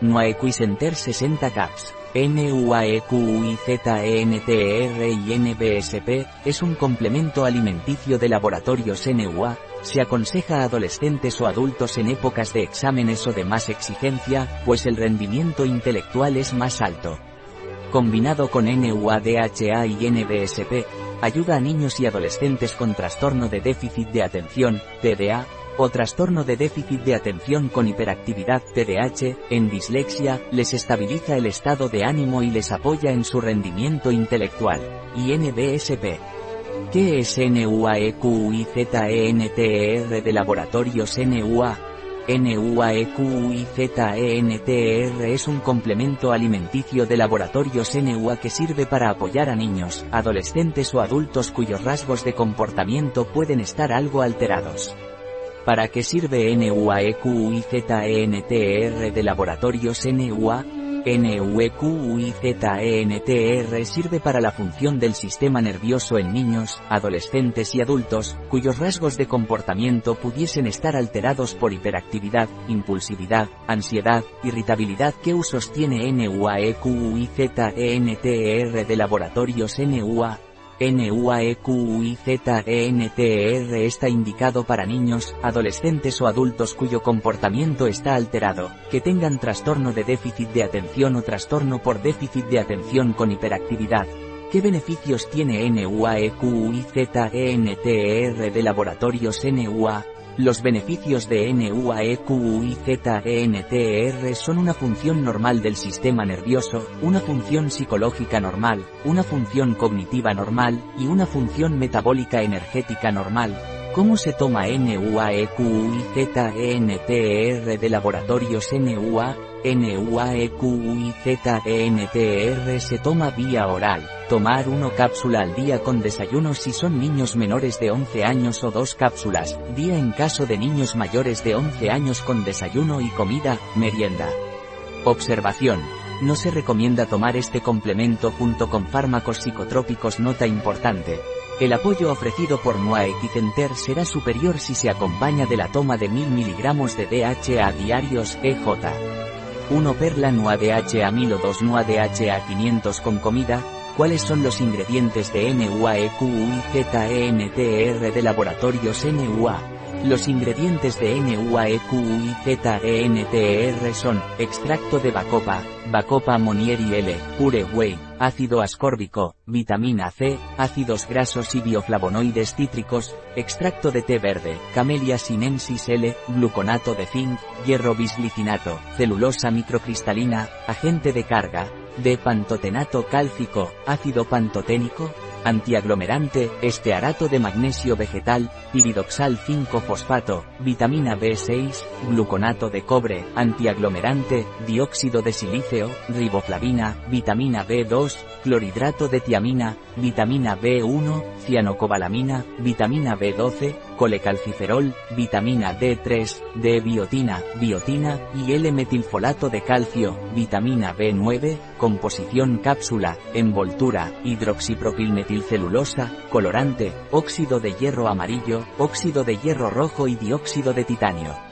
Nuaequicenter 60 caps. NUAEQUIZENTER y NBSP, es un complemento alimenticio de laboratorios NUA, se aconseja a adolescentes o adultos en épocas de exámenes o de más exigencia, pues el rendimiento intelectual es más alto. Combinado con NUADHA y NBSP, ayuda a niños y adolescentes con trastorno de déficit de atención, TDA, o trastorno de déficit de atención con hiperactividad TDAH, en dislexia, les estabiliza el estado de ánimo y les apoya en su rendimiento intelectual. Y NBSP. ¿Qué es NUAEQUIZENTER de laboratorios NUA? NUAEQUIZENTER es un complemento alimenticio de laboratorios NUA que sirve para apoyar a niños, adolescentes o adultos cuyos rasgos de comportamiento pueden estar algo alterados. ¿Para qué sirve NUAEQUIZENTER de laboratorios NUA? NUEQUIZENTER sirve para la función del sistema nervioso en niños, adolescentes y adultos, cuyos rasgos de comportamiento pudiesen estar alterados por hiperactividad, impulsividad, ansiedad, irritabilidad. ¿Qué usos tiene NUAEQUIZENTER de laboratorios NUA? NUAEQUIZENTER está indicado para niños, adolescentes o adultos cuyo comportamiento está alterado, que tengan trastorno de déficit de atención o trastorno por déficit de atención con hiperactividad. ¿Qué beneficios tiene NUAEQIZENTER de laboratorios NUA? Los beneficios de NUAEQUIZENTER son una función normal del sistema nervioso, una función psicológica normal, una función cognitiva normal, y una función metabólica energética normal. ¿Cómo se toma NUAEQIZENTER de laboratorios NUA? NUAEQIZENTER se toma vía oral. Tomar una cápsula al día con desayuno si son niños menores de 11 años o dos cápsulas, día en caso de niños mayores de 11 años con desayuno y comida, merienda. Observación. No se recomienda tomar este complemento junto con fármacos psicotrópicos nota importante. El apoyo ofrecido por Nuaequicenter será superior si se acompaña de la toma de 1000 mg de DHA diarios EJ. 1 perla NUADHA 1000 o 2 NUADHA 500 con comida, ¿Cuáles son los ingredientes de NUAEQUIZENTER de laboratorios NUA? Los ingredientes de NUAEQIZENTER son, extracto de bacopa, bacopa monieri L, pure whey, ácido ascórbico, vitamina C, ácidos grasos y bioflavonoides cítricos, extracto de té verde, camellia sinensis L, gluconato de zinc, hierro bisglicinato, celulosa microcristalina, agente de carga, de pantotenato cálcico, ácido pantoténico, antiaglomerante, estearato de magnesio vegetal, piridoxal 5-fosfato, vitamina B6, gluconato de cobre, antiaglomerante, dióxido de silicio, riboflavina, vitamina B2, clorhidrato de tiamina, vitamina B1, cianocobalamina, vitamina B12, colecalciferol, vitamina D3, D-biotina, biotina, y L-metilfolato de calcio, vitamina B9, composición cápsula, envoltura, hidroxipropilmetilcelulosa, colorante, óxido de hierro amarillo, óxido de hierro rojo y dióxido de titanio.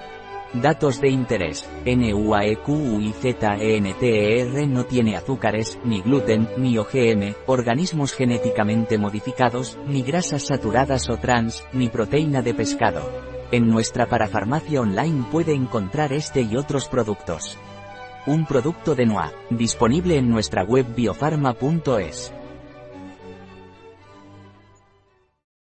Datos de interés. NUAEQUIZENTER no tiene azúcares, ni gluten, ni OGM, organismos genéticamente modificados, ni grasas saturadas o trans, ni proteína de pescado. En nuestra parafarmacia online puede encontrar este y otros productos. Un producto de NUA, disponible en nuestra web biofarma.es.